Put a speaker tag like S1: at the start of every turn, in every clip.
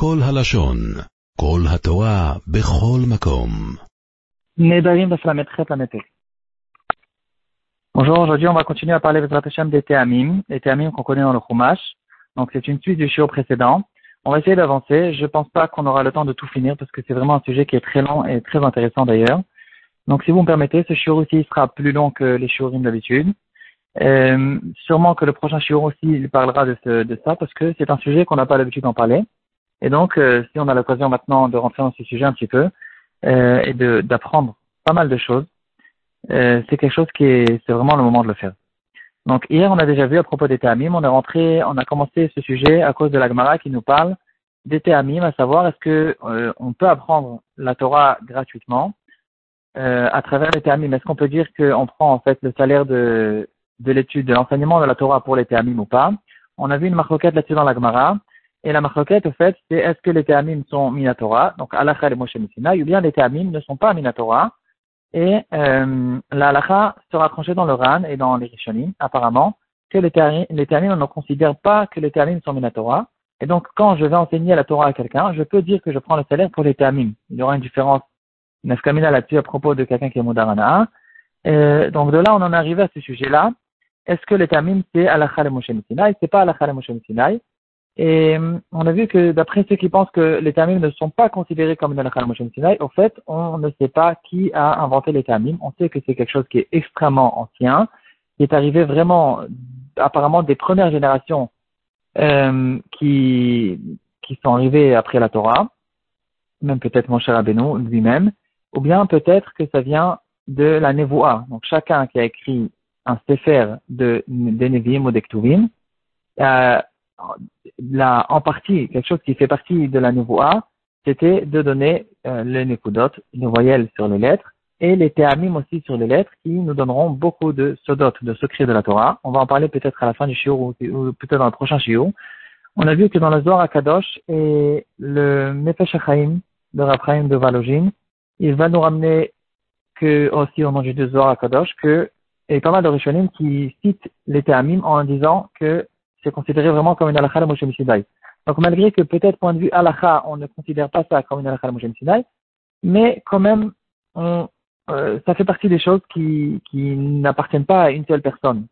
S1: כל הלשון, כל התורה, בכל מקום.
S2: Nedarim Baslametchet Lametek. Bonjour, aujourd'hui on va continuer à parler avec Hashem des Théamim, les Théamim qu'on connaît dans le Chumash. Donc c'est une suite du shiur précédent. On va essayer d'avancer. Je pense pas qu'on aura le temps de tout finir parce que c'est vraiment un sujet qui est très long et très intéressant d'ailleurs. Donc si vous me permettez, ce shiur aussi sera plus long que les shiurim d'habitude. Euh, sûrement que le prochain shiur aussi il parlera de, ce, de ça parce que c'est un sujet qu'on n'a pas l'habitude d'en parler. Et donc, euh, si on a l'occasion maintenant de rentrer dans ce sujet un petit peu euh, et d'apprendre pas mal de choses, euh, c'est quelque chose qui est, c'est vraiment le moment de le faire. Donc hier, on a déjà vu à propos des Théamim, on est rentré, on a commencé ce sujet à cause de la Gemara qui nous parle des Théamim, à savoir est-ce que euh, on peut apprendre la Torah gratuitement euh, à travers les Théamim. Est-ce qu'on peut dire qu'on prend en fait le salaire de, de l'étude, de l'enseignement de la Torah pour les Théamim ou pas? On a vu une marquette là-dessus dans la Gemara. Et la marquette, au fait, c'est est-ce que les Théamim sont Minatora, donc Alacha et Moshe ou bien les Théamim ne sont pas Minatora. Et euh, la sera tranchée dans le Ran et dans les Rishonim, apparemment, que les Théamim, les Théamim ne considèrent pas que les Théamim sont Minatora. Et donc, quand je vais enseigner la Torah à quelqu'un, je peux dire que je prends le salaire pour les Théamim. Il y aura une différence nefkamina là-dessus à propos de quelqu'un qui est Moudarana. Euh, donc, de là, on en est arrivé à ce sujet-là. Est-ce que les Théamim, c'est Alacha et Moshe Messina, et c'est pas Alacha et Moshe. Et on a vu que d'après ceux qui pensent que les tamim ne sont pas considérés comme une halakha Sinai, au fait, on ne sait pas qui a inventé les tamim. On sait que c'est quelque chose qui est extrêmement ancien, qui est arrivé vraiment, apparemment, des premières générations euh, qui, qui sont arrivées après la Torah, même peut-être mon cher Abeno lui-même, ou bien peut-être que ça vient de la Nevoa. Donc chacun qui a écrit un sefer de, de Nevi'im ou d'Ektuvim, euh, la, en partie, quelque chose qui fait partie de la A, c'était de donner euh, les nekudot, les voyelles sur les lettres, et les théamim aussi sur les lettres, qui nous donneront beaucoup de sodot, de secrets de la Torah. On va en parler peut-être à la fin du shiur ou, peut-être dans le prochain shiur. On a vu que dans le Zohar Akadosh et le Nefesh HaChaim de Raphaïm de Valogin, il va nous ramener que, aussi au nom du Zohar Akadosh, que, et pas mal de Rishonim qui citent les théamim en disant que c'est considéré vraiment comme une halakha de Moshe Sinai. Donc malgré que peut-être point de vue halakha, on ne considère pas ça comme une halakha de Moshe Sinai, mais quand même, on, euh, ça fait partie des choses qui, qui n'appartiennent pas à une seule personne.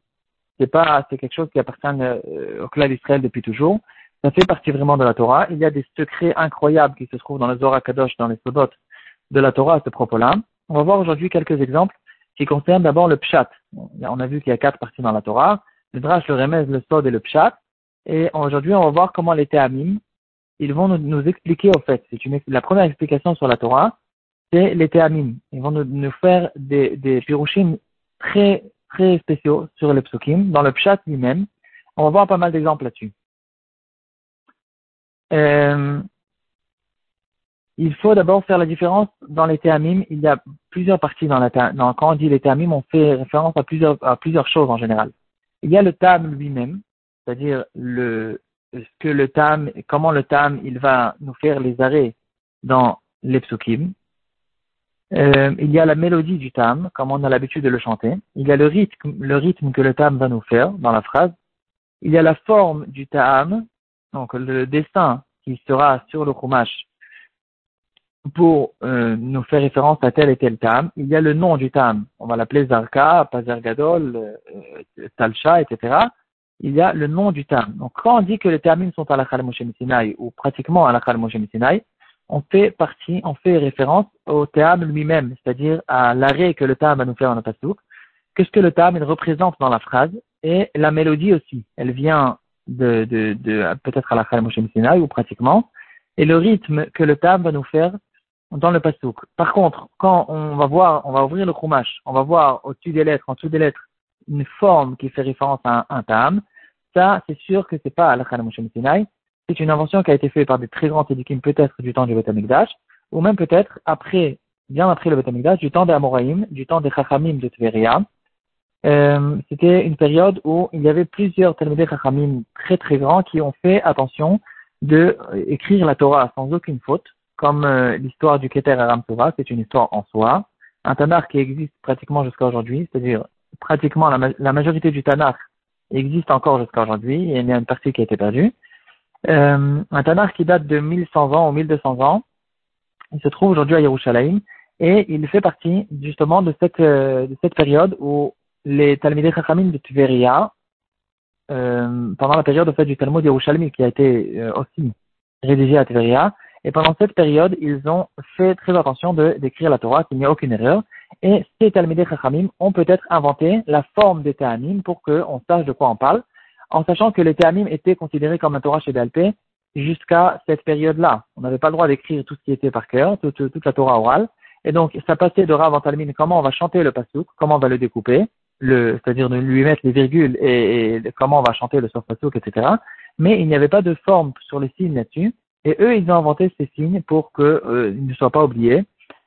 S2: C'est pas, c'est quelque chose qui appartient euh, au clan d'Israël depuis toujours. Ça fait partie vraiment de la Torah. Il y a des secrets incroyables qui se trouvent dans le Zohar Kadosh, dans les Sodot de la Torah à ce propos-là. On va voir aujourd'hui quelques exemples qui concernent d'abord le Pshat. On a vu qu'il y a quatre parties dans la Torah le Drash, le Remez, le Sod et le Pshat. Et aujourd'hui, on va voir comment les Théamim, ils vont nous, expliquer, au fait, c'est la première explication sur la Torah, c'est les Théamim. Ils vont nous, faire des, des très, très spéciaux sur les psukim, dans le Pshat lui-même. On va voir pas mal d'exemples là-dessus. Euh, il faut d'abord faire la différence dans les théamim. Il y a plusieurs parties dans la quand on dit les théamim, on fait référence à plusieurs choses en général. Il y a le tam lui-même, c'est-à-dire le, que le tam, comment le tam, il va nous faire les arrêts dans les psukim. Euh, il y a la mélodie du tam, comme on a l'habitude de le chanter. Il y a le rythme, le rythme que le tam va nous faire dans la phrase. Il y a la forme du tam, donc le dessin qui sera sur le chumash pour euh, nous faire référence à tel et tel tam. Il y a le nom du tam. On va l'appeler Zarka, Pazergadol, euh, Talcha, etc. Il y a le nom du tam. Donc, quand on dit que les termines sont à la Moshe ou pratiquement à la Moshe on fait partie, on fait référence au tam lui-même, c'est-à-dire à, l'arrêt que le tam va nous faire dans notre pasouk. Qu'est-ce que le tam il représente dans la phrase? Et la mélodie aussi. Elle vient de, de, de peut-être à la Moshe ou pratiquement. Et le rythme que le tam va nous faire dans le pasouk. Par contre, quand on va voir, on va ouvrir le chumash, on va voir au-dessus des lettres, en dessous des lettres, une forme qui fait référence à un, tam, ça, c'est sûr que c'est pas al Sinai. C'est une invention qui a été faite par des très grands éduquim, peut-être du temps du Beth ou même peut-être après, bien après le Beth du temps des Amoraïm, du temps des Chachamim de Tveria. Euh, c'était une période où il y avait plusieurs Talmudé Chachamim très très grands qui ont fait attention de écrire la Torah sans aucune faute comme euh, l'histoire du Keter Aram Torah, c'est une histoire en soi. Un Tanakh qui existe pratiquement jusqu'à aujourd'hui, c'est-à-dire pratiquement la, majorité du Tanakh existe encore jusqu'à aujourd'hui, il y a une partie qui a été perdue. euh, un Tanakh qui date de 1100 ans ou 1200 ans. Il se trouve aujourd'hui à Yerushalayim et il fait partie justement de cette, euh, de cette période où les Talmidei Chachamim de Tveria, euh, pendant la période au fait, du Talmud Yerushalmi qui a été aussi rédigé à Tveria, et pendant cette période, ils ont fait très attention de d'écrire la Torah, qu'il n'y a aucune erreur. Et ces Talmidei Chachamim ont peut-être inventé la forme des Théamim pour qu'on sache de quoi on parle, en sachant que les Théamim étaient considérés comme un Torah chez BLP jusqu'à cette période-là. On n'avait pas le droit d'écrire tout ce qui était par cœur, toute, la Torah orale. Et donc, ça passait de Rav en comment on va chanter le pasouk, comment on va le découper, le, c'est-à-dire de lui mettre les virgules et, comment on va chanter le sof pasouk, etc. Mais il n'y avait pas de forme sur les signes là-dessus. Et eux, ils ont inventé ces signes pour qu'ils euh, ne soient pas oubliés.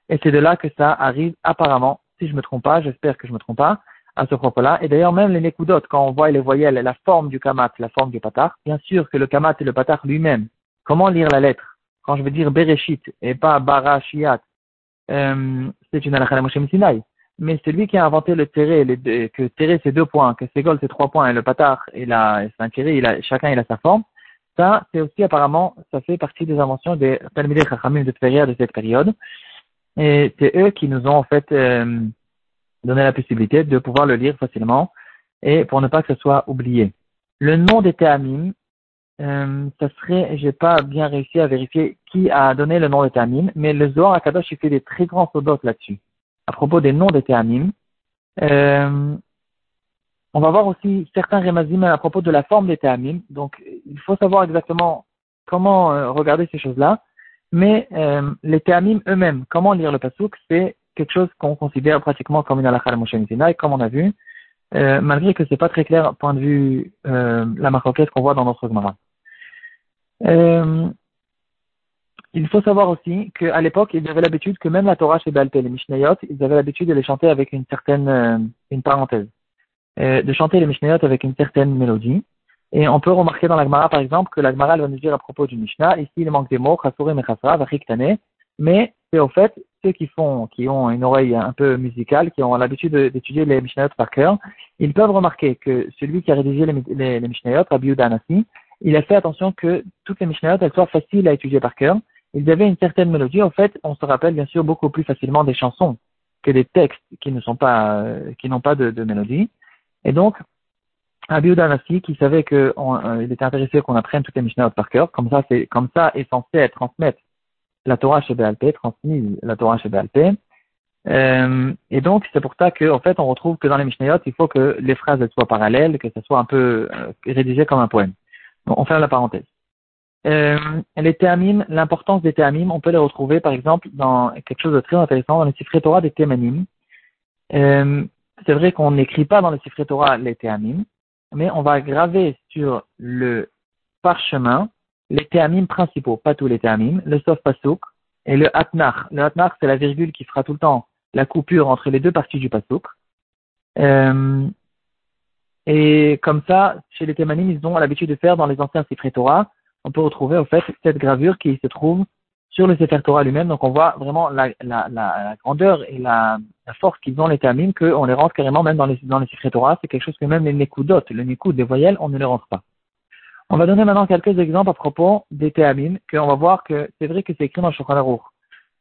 S2: Et c'est de là que ça arrive apparemment, si je me trompe pas, j'espère que je me trompe pas, à ce propos-là. Et d'ailleurs, même les nekudot, quand on voit les voyelles, la forme du kamat, la forme du patar, bien sûr que le kamat et le patar lui-même, comment lire la lettre? Quand je veux dire bereshit et pas barashiat, euh, c'est une halakha Sinai. Mais celui qui a inventé le les que terré c'est deux points, que ségol c'est trois points, et le patar, c'est un il a, chacun il a sa forme. Ça, c'est aussi apparemment, ça fait partie des inventions des Talmidei Chachamim de Tveria de cette période. Et c'est eux qui nous ont en fait euh, donné la possibilité de pouvoir le lire facilement et pour ne pas que ce soit oublié. Le nom des Théamim, euh, ça serait, j'ai pas bien réussi à vérifier qui a donné le nom des Théamim, mais le Zohar Akadosh il fait des très grands sodotes là-dessus. À propos des noms des Théamim, euh, on va voir aussi certains remazim à propos de la forme des Théamim. Donc, il faut savoir exactement comment euh, regarder ces choses-là. Mais euh, les Théamim eux-mêmes, comment lire le Pasuk, c'est quelque chose qu'on considère pratiquement comme une halakha de comme on a vu, euh, malgré que c'est pas très clair point de vue la marquette qu'on voit dans notre Gemara. Il faut savoir aussi qu'à l'époque, ils avaient l'habitude que même la Torah chez Baal les Mishnayot, ils avaient l'habitude de les chanter avec une certaine une parenthèse, de chanter les Mishnayot avec une certaine mélodie. Et on peut remarquer dans la Gemara, par exemple, que la Gemara va nous dire à propos du Mishnah, ici il manque des mots, Chasurim et Chasra, mais c'est au fait ceux qui font, qui ont une oreille un peu musicale, qui ont l'habitude d'étudier les Mishnayot par cœur, ils peuvent remarquer que celui qui a rédigé les, les, les Mishnayot, Rabbi il a fait attention que toutes les Mishnayot, elles soient faciles à étudier par cœur. Ils avaient une certaine mélodie. En fait, on se rappelle bien sûr beaucoup plus facilement des chansons que des textes qui ne sont pas, euh, qui n'ont pas de, de, mélodie. Et donc, Anassi, qui savait qu'il euh, était intéressé qu'on apprenne toutes les Mishnayot par cœur, comme ça, c'est, comme ça est censé être transmettre la Torah chez BLP, transmise la Torah chez BLP. Euh, et donc, c'est pour ça qu'en en fait, on retrouve que dans les Mishnayot, il faut que les phrases soient parallèles, que ça soit un peu euh, rédigé comme un poème. Bon, on ferme la parenthèse. Euh, les théamim, l'importance des théamim, on peut les retrouver par exemple dans quelque chose de très intéressant dans les Sifré Torah des thémanim. Euh, c'est vrai qu'on n'écrit pas dans les Sifré Torah les théamim, mais on va graver sur le parchemin les théamim principaux, pas tous les théamim, le sof pasuk et le atnar. Le atnar, c'est la virgule qui fera tout le temps la coupure entre les deux parties du pasuk. Euh, et comme ça, chez les thémanim, ils ont l'habitude de faire dans les anciens Sifré Torah, on peut retrouver au fait cette gravure qui se trouve sur le Sefer lui-même. Donc on voit vraiment la, grandeur et la, force qu'ils ont les théamim, qu'on les rentre carrément même dans les, dans les. C'est quelque chose que même les nekudot, le nekud des voyelles, on ne les rentre pas. On va donner maintenant quelques exemples à propos des théamim, qu'on va voir que c'est vrai que c'est écrit dans le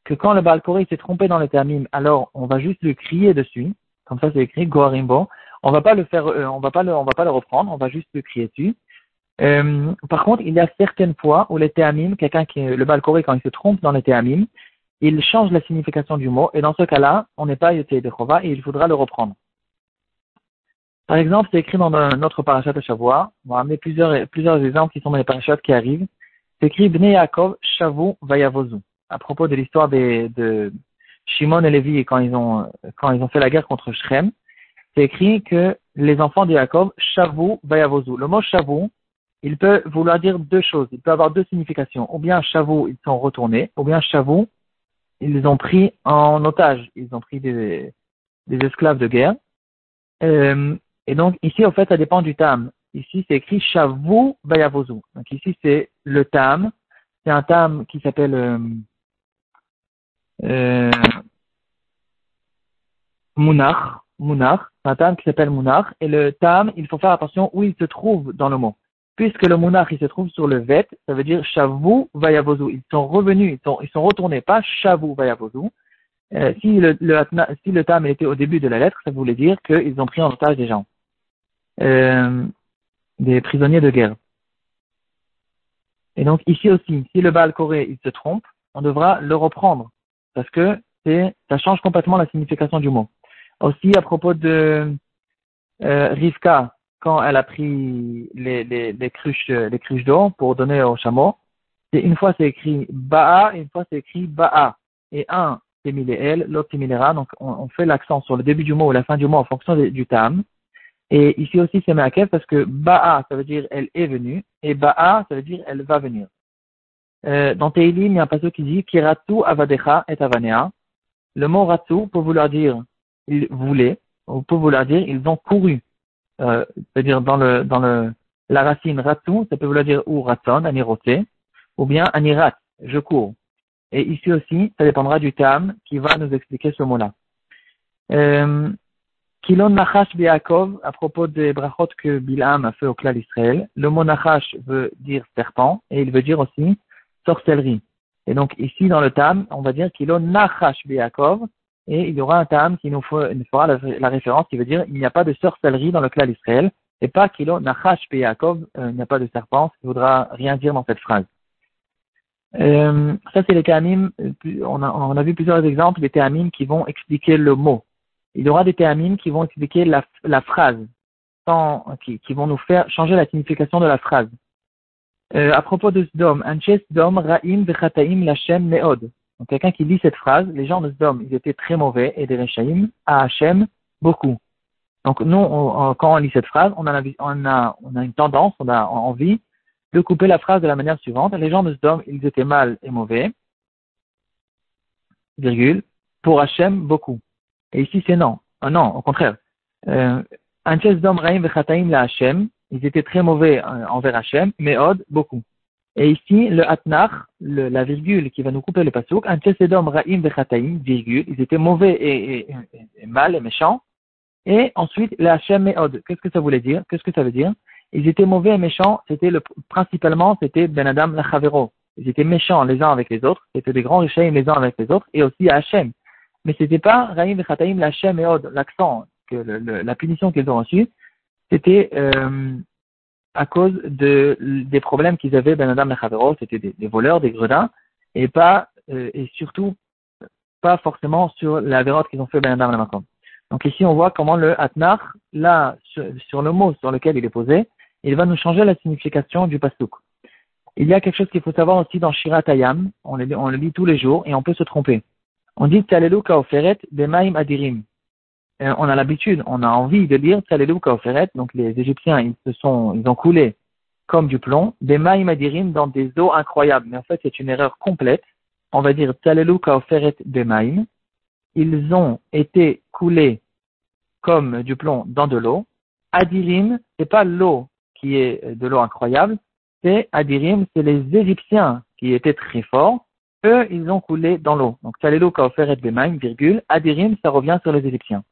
S2: que quand le Baal s'est trompé dans les théamim, alors on va juste le crier dessus, comme ça c'est écrit Goharimbo. On va pas le faire, euh, on va pas on va pas le reprendre, on va juste le crier dessus. Euh, par contre, il y a certaines fois où les théamim, quelqu'un qui le Baal quand il se trompe dans les théamim, il change la signification du mot, et dans ce cas-là, on n'est pas yoté de Chova et il faudra le reprendre. Par exemple, c'est écrit dans notre parachat de Shavua. On va amener plusieurs, plusieurs exemples qui sont dans les parachats qui arrivent. C'est écrit Bnei Yaakov Shavu Vayavozu. À propos de l'histoire de Shimon et Lévi quand ils ont, quand ils ont fait la guerre contre Shrem. C'est écrit que les enfants de Yaakov Shavu Vayavozu. Le mot Shavu, il peut vouloir dire deux choses. Il peut avoir deux significations. Ou bien Shavu, ils sont retournés. Ou bien Shavu, ils ont pris en otage. Ils ont pris des, esclaves de guerre. Euh, et donc, ici, en fait, ça dépend du tam. Ici, c'est écrit Shavu Vayavozu. Donc, ici, c'est le tam. C'est un tam qui s'appelle euh, euh, un tam qui s'appelle Munach. Et le tam, il faut faire attention où il se trouve dans le mot. Puisque le monarque il se trouve sur le vet, ça veut dire shavu vayavozu. Ils sont revenus, ils sont, ils sont retournés, pas shavu vayavozu. Euh, si le, tam était au début de la lettre, ça voulait dire qu'ils ont pris en otage des gens, euh, des prisonniers de guerre. Et donc ici aussi, si le Baal Corée il se trompe, on devra le reprendre parce que c'est ça change complètement la signification du mot. Aussi à propos de euh, Rivka, quand elle a pris les, les, les cruches les cruches d'eau pour donner au chameau, une fois c'est écrit Ba'a, une fois c'est écrit Ba'a. Et un c'est L, l'autre c'est Ra. Donc on, on fait l'accent sur le début du mot ou la fin du mot en fonction du tam. Et ici aussi c'est Meakev parce que Ba'a ça veut dire elle est venue et Ba'a ça veut dire elle va venir. Euh, dans Teilim, il y a un passage qui dit Kiratu avadecha et avanea. Le mot ratu peut vouloir dire ils voulaient, ou peut vouloir dire ils ont couru. Euh, c'est-à-dire dans le dans le la racine ratu, ça peut vouloir dire ou raton, aniroté, ou bien anirat, je cours. Et ici aussi, ça dépendra du tam qui va nous expliquer ce mot-là. Euh, Kilon Nachash Biakov, à propos des brachot que Bilam a fait au clan d'Israël, le mot Nachash veut dire serpent, et il veut dire aussi sorcellerie. Et donc ici dans le tam, on va dire a nachash be'akov, et il y aura un tam qui nous, fera la, référence qui veut dire il n'y a pas de sorcellerie dans le clan d'Israël, et pas qu'il nachash euh, il n'y a pas de serpent, ce qui voudra rien dire dans cette phrase. Euh, ça c'est les théamim, on a, on a vu plusieurs exemples des théamim qui vont expliquer le mot. Il y aura des théamim qui vont expliquer la, la phrase, qui, vont nous faire changer la signification de la phrase. Euh, à propos de Sdom, Anches Sdom Ra'im Vechataim Lachem Meod. Donc quelqu'un qui lit cette phrase, les gens de Sdom, ils étaient très mauvais et des Rechaim à Hachem beaucoup. Donc nous, quand on lit cette phrase, on a, une tendance, on a envie de couper la phrase de la manière suivante. Les gens de Sdom, ils étaient mal et mauvais, virgule, pour Hachem beaucoup. Et ici c'est non. Ah non, au contraire. Euh, ils étaient très mauvais euh, envers Hachem, mais Od, beaucoup. Et ici, le Atnach, la virgule qui va nous couper le pasouk, Antesedom Ra'im Vechataim, virgule, ils étaient mauvais et, et, mal et méchants. Et ensuite, le Hachem et. Qu'est-ce que ça voulait dire? Qu'est-ce que ça veut dire? Ils étaient mauvais et méchants, c'était le, principalement, c'était Ben Adam Lachavero. Ils étaient méchants les uns avec les autres, c'était des grands Rishaim les uns avec les autres, et aussi Hachem. Mais c'était pas Ra'im Vechataim, Hachem et Od, l'accent, que la punition qu'ils ont reçue, c'était euh, à cause de, des problèmes qu'ils avaient, Ben Adam et c'était des, voleurs, des gredins, et pas, euh, et surtout, pas forcément sur la vérote qu'ils ont fait Ben Adam et Donc ici, on voit comment le Atnar, là, sur, le mot sur lequel il est posé, il va nous changer la signification du pasouk. Il y a quelque chose qu'il faut savoir aussi dans Shirat Ayam, on le, on le lit tous les jours, et on peut se tromper. On dit Talelu Kaoferet Bemaim Adirim. Euh, on a l'habitude, on a envie de lire Tsalelou Kaoferet, donc les Égyptiens, ils se sont, ils ont coulé comme du plomb, des maïm dans des eaux incroyables. Mais en fait, c'est une erreur complète. On va dire Tsalelou Kaoferet Bemaim. Ils ont été coulés comme du plomb dans de l'eau. Adirim, c'est pas l'eau qui est de l'eau incroyable, c'est Adirim, c'est les Égyptiens qui étaient très forts. Eux, ils ont coulé dans l'eau. Donc, Tsalelou Kaoferet Bemaim, virgule. Adirim, ça revient sur les Égyptiens.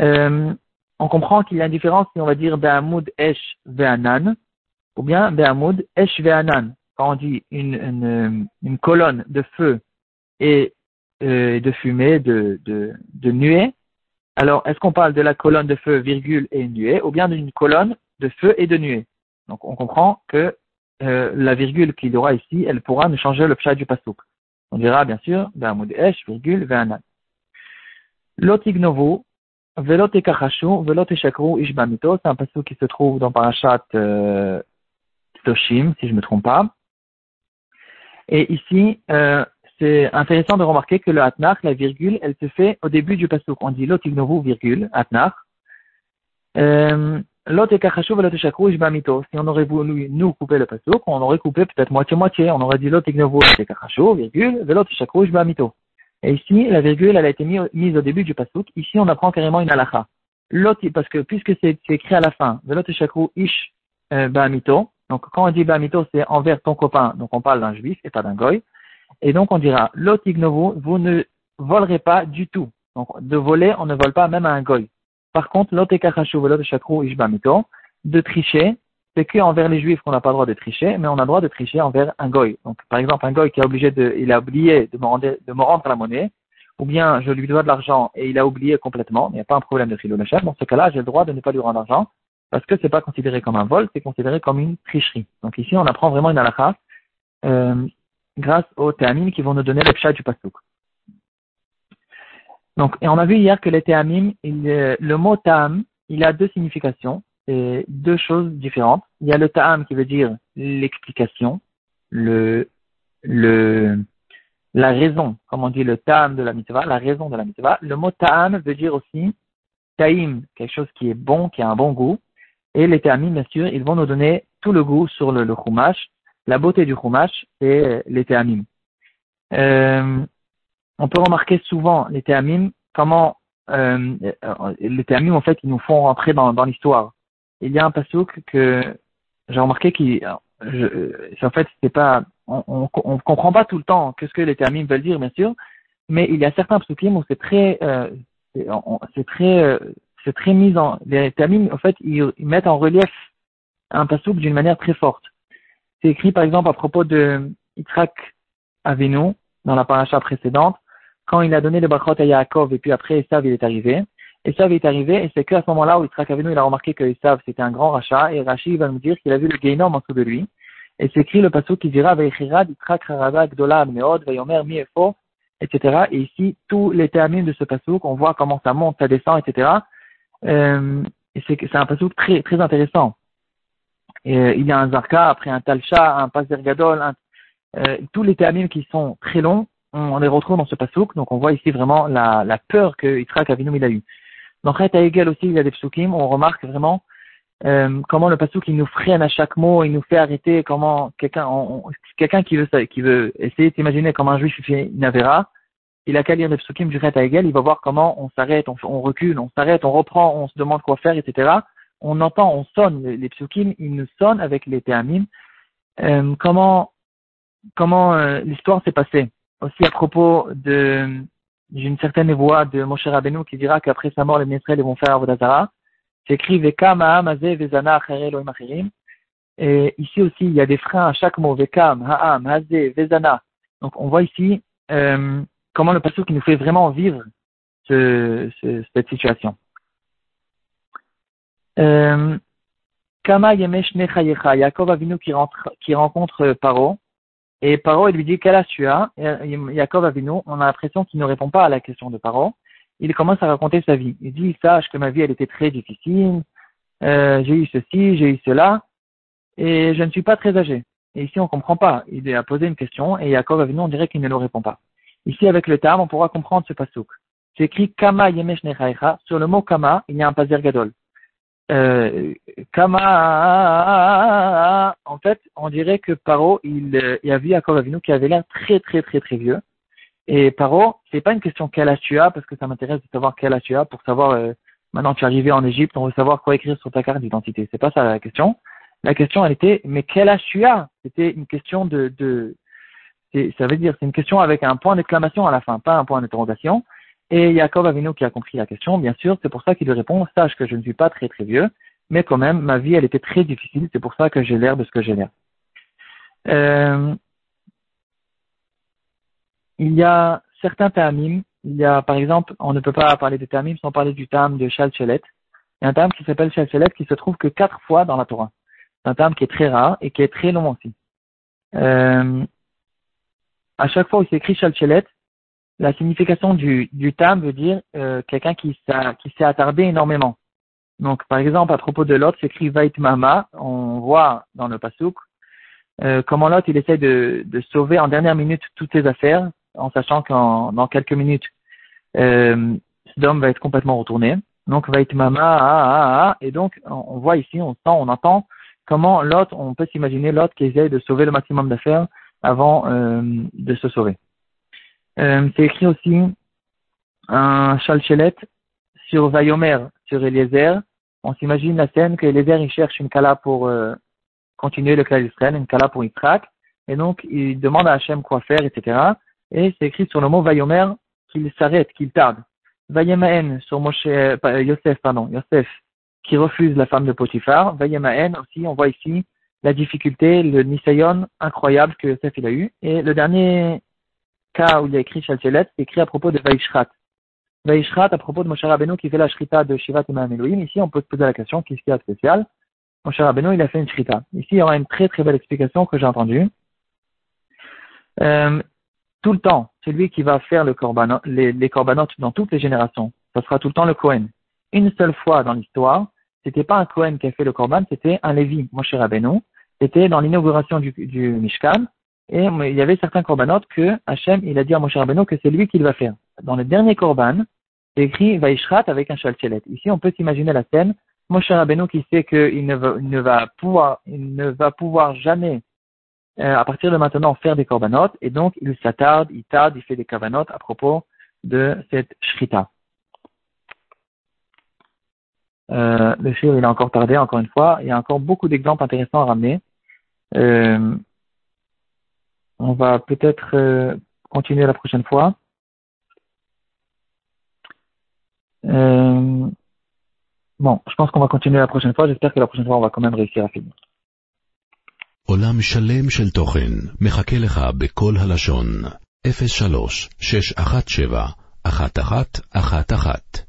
S2: Euh, on comprend qu'il y a une différence si on va dire Be'amoud Esh Ve'anan ou bien Be'amoud Esh Ve'anan. Quand on dit une, une, une colonne de feu et euh, de fumée, de, de, de nuée, alors est-ce qu'on parle de la colonne de feu, virgule, et nuée, ou bien d'une colonne de feu et de nuée? Donc on comprend que euh, la virgule qu'il y aura ici, elle pourra nous changer le pshat du pasouk. On dira bien sûr, Be'amoud Esh, virgule, Ve'anan. Lotignovo, Velot ekachashu, velot ishbamito, c'est un passage qui se trouve dans Parashat euh, Toshim, si je ne me trompe pas. Et ici, euh, c'est intéressant de remarquer que le atnach, la virgule, elle se fait au début du passage. On dit lotignovu, virgule, atnach. Euh, Lot ekachashu velot eshakru ishbamito. Si on aurait voulu nous couper le passage, on aurait coupé peut-être moitié-moitié. On aurait dit lot ignovu, ekachashu, virgule, velot eshakru ishbamito. Et ici, la virgule, elle a été mise au début du pasouk. Ici, on apprend carrément une halakha. parce que puisque c'est écrit à la fin, velot shakru ish euh, ba'amito. Donc, quand on dit ba'amito, c'est envers ton copain. Donc, on parle d'un juif et pas d'un goy. Et donc, on dira, lotignovu, vous ne volerez pas du tout. Donc, de voler, on ne vole pas même à un goy. Par contre, lotekachashu velot shakru ish ba'amito, de tricher, c'est qu'envers les juifs qu'on n'a pas le droit de tricher, mais on a le droit de tricher envers un goy. Donc, par exemple, un goy qui a obligé de, il a oublié de me rendre, de me rendre la monnaie, ou bien je lui dois de l'argent et il a oublié complètement, il n'y a pas un problème de le chef. Dans ce cas-là, j'ai le droit de ne pas lui rendre l'argent, parce que c'est pas considéré comme un vol, c'est considéré comme une tricherie. Donc ici, on apprend vraiment une halakha, euh, grâce aux théamim qui vont nous donner le pshat du pasouk. Donc, et on a vu hier que les théamim, euh, le mot ta'am, il a deux significations deux choses différentes. Il y a le ta'am qui veut dire l'explication, le, le, la raison, comme on dit le ta'am de la mitzvah, la raison de la mitzvah. Le mot ta'am veut dire aussi ta'im, quelque chose qui est bon, qui a un bon goût. Et les ta'amim, bien sûr, ils vont nous donner tout le goût sur le, le chumash. La beauté du chumash, c'est les ta'amim. Euh, on peut remarquer souvent les ta'amim, comment euh, les ta'amim, en fait, ils nous font rentrer dans l'histoire il y a un passouk que j'ai remarqué qui, en fait, c'est pas, on, on, comprend pas tout le temps qu'est-ce que les termines veulent dire, bien sûr, mais il y a certains psukim où c'est très, euh, c'est très, euh, c'est très mis en, les termines, en fait, ils, mettent en relief un passouk d'une manière très forte. C'est écrit, par exemple, à propos de Yitzhak Avinu, dans la paracha précédente, quand il a donné le brachot à Yaakov et puis après Esav il est arrivé, Esav est arrivé, et c'est qu'à ce moment-là où Yitzhak Avinu, a remarqué que Esav, c'était un grand rachat, et Rashi va nous dire qu'il a vu le Gainom en dessous de lui. Et c'est écrit le passage qui dira, Yitzhak Harada, Gdola, Meod, Vayomer, Miefo, etc. Et ici, tous les termes de ce passouk, on voit comment ça monte, ça descend, etc. Euh, et c'est un passouk très, intéressant. Et, euh, il y a un Zarka, après un Talcha, un Pazer Gadol, euh, tous les termes qui sont très longs, on, les retrouve dans ce passouk. Donc on voit ici vraiment la, peur que Yitzhak Avinu a eue. Dans Chet Egel aussi, il y a des psukim, on remarque vraiment euh, comment le pasuk il nous freine à chaque mot, il nous fait arrêter, comment quelqu'un quelqu'un qui veut qui veut essayer d'imaginer comment un juif fait une avéra, il a qu'à lire les psukim du Chet Egel, il va voir comment on s'arrête, on, recule, on s'arrête, on reprend, on se demande quoi faire, etc. On entend, on sonne, les, psukim, ils nous sonnent avec les théamim. Euh, comment comment euh, l'histoire s'est passée? Aussi à propos de d'une certaine voix de Moshe Rabbeinu qui dira qu'après sa mort, les Israël vont faire Avodazara. C'est écrit Vekam Ha'am Vezana Achirim. Et ici aussi, il y a des freins à chaque mot. Vekam, Ha'am, Hazé, Vezana. Donc, on voit ici euh, comment le passage qui nous fait vraiment vivre ce, ce, cette situation. Euh, Kama Yemesh Nechayecha, Yaakov Avinu qui rencontre Paro. Et Paro, il lui dit, quel âge tu as? Euh, Yaakov Avinu, on a l'impression qu'il ne répond pas à la question de Paro. Il commence à raconter sa vie. Il dit, sache que ma vie, elle était très difficile. Euh, j'ai eu ceci, j'ai eu cela. Et je ne suis pas très âgé. Et ici, on ne comprend pas. Il a posé une question et Yaakov Avinu, on dirait qu'il ne le répond pas. Ici, avec le terme, on pourra comprendre ce pasouk. C'est écrit Kama Yemesh Sur le mot Kama, il y a un pasir gadol. Euh, Kama, en fait, on dirait que Paro, il, euh, il a vu Yaakov Avinu qui avait l'air très très très très vieux. Et Paro, c'est pas une question quel âge tu as, parce que ça m'intéresse de savoir quel âge tu as pour savoir, euh, maintenant tu es arrivé en Égypte, on veut savoir quoi écrire sur ta carte d'identité. C'est pas ça la question. La question, elle était, mais quel âge tu as? C'était une question de, de ça veut dire, c'est une question avec un point d'exclamation à la fin, pas un point d'interrogation. Et Yaakov Avinu qui a compris la question, bien sûr, c'est pour ça qu'il lui répond, sache que je ne suis pas très très vieux, mais quand même, ma vie, elle était très difficile, c'est pour ça que j'ai l'air de ce que j'ai l'air. Euh, il y a certains tamim, il y a par exemple, on ne peut pas parler de tamim sans parler du tam de Shalchelet. Il y a un tam qui s'appelle Shalchelet qui se trouve que quatre fois dans la Torah. C'est un tam qui est très rare et qui est très long aussi. Euh, à chaque fois où c'est écrit Shalchelet, la signification du, du tam veut dire euh, quelqu'un qui, qui s'est attardé énormément. Donc, par exemple, à propos de Lot, c'est écrit Vait Mama. On voit dans le Pasuk euh, comment Lot il essaie de, de, sauver en dernière minute toutes ses affaires, en sachant qu'en dans quelques minutes, euh, Sodome va être complètement retourné. Donc, Vait Mama, ah, ah, ah, et donc on, voit ici, on sent, on entend comment Lot, on peut s'imaginer Lot qui essaie de sauver le maximum d'affaires avant euh, de se sauver. Euh, c'est écrit aussi un chalchelet sur Vayomer, sur Eliezer. On s'imagine la scène que Eliezer il cherche une kala pour euh, continuer le clan d'Israël, une kala pour Yitzhak. Et donc, il demande à Hachem quoi faire, etc. Et c'est écrit sur le mot Vayomer qu'il s'arrête, qu'il tarde. Vayemaen sur Moshe, euh, Yosef, pardon, Yosef. qui refuse la femme de Potiphar. Vayemaen aussi, on voit ici la difficulté, le nisayon incroyable que Yosef il a eu. Et le dernier où il a écrit Shalchelet, c'est écrit à propos de Vaishrat. Vaishrat à propos de Moshe Rabbeinu qui fait la shrita de Shivat Imam Elohim. Ici, on peut se poser la question, qu'est-ce qu'il y a de spécial? Moshe Rabbeinu, il a fait une shrita. Ici, il y aura une très très belle explication que j'ai entendue. Euh, tout le temps, celui qui va faire le les, les corbanotes dans toutes les générations, ça sera tout le temps le Kohen. Une seule fois dans l'histoire, c'était pas un Kohen qui a fait le korban, c'était un Lévi, Moshe Rabbeinu. C'était dans l'inauguration du Mishkan, et il y avait certains corbanotes que Hachem, il a dit à Moshe Rabbeinu que c'est lui qui va faire. Dans le dernier korban, c'est écrit Vaishrat avec un chalchelet. Ici, on peut s'imaginer la scène. Moshe Rabbeinu qui sait qu'il ne va, ne va pouvoir, il ne va pouvoir jamais, euh, à partir de maintenant, faire des corbanotes, et donc il s'attarde, il tarde, il fait des corbanotes à propos de cette shrita. Euh, le shir, il a encore tardé, encore une fois. Il y a encore beaucoup d'exemples intéressants à ramener. Euh, on va peut-être euh, continuer la prochaine fois. Euh, bon, je pense qu'on va continuer la prochaine fois. J'espère que la prochaine fois, on va quand même réussir à finir.
S1: עולם שלם של תוכן מחכה לך בכל הלשון, 03 617 1111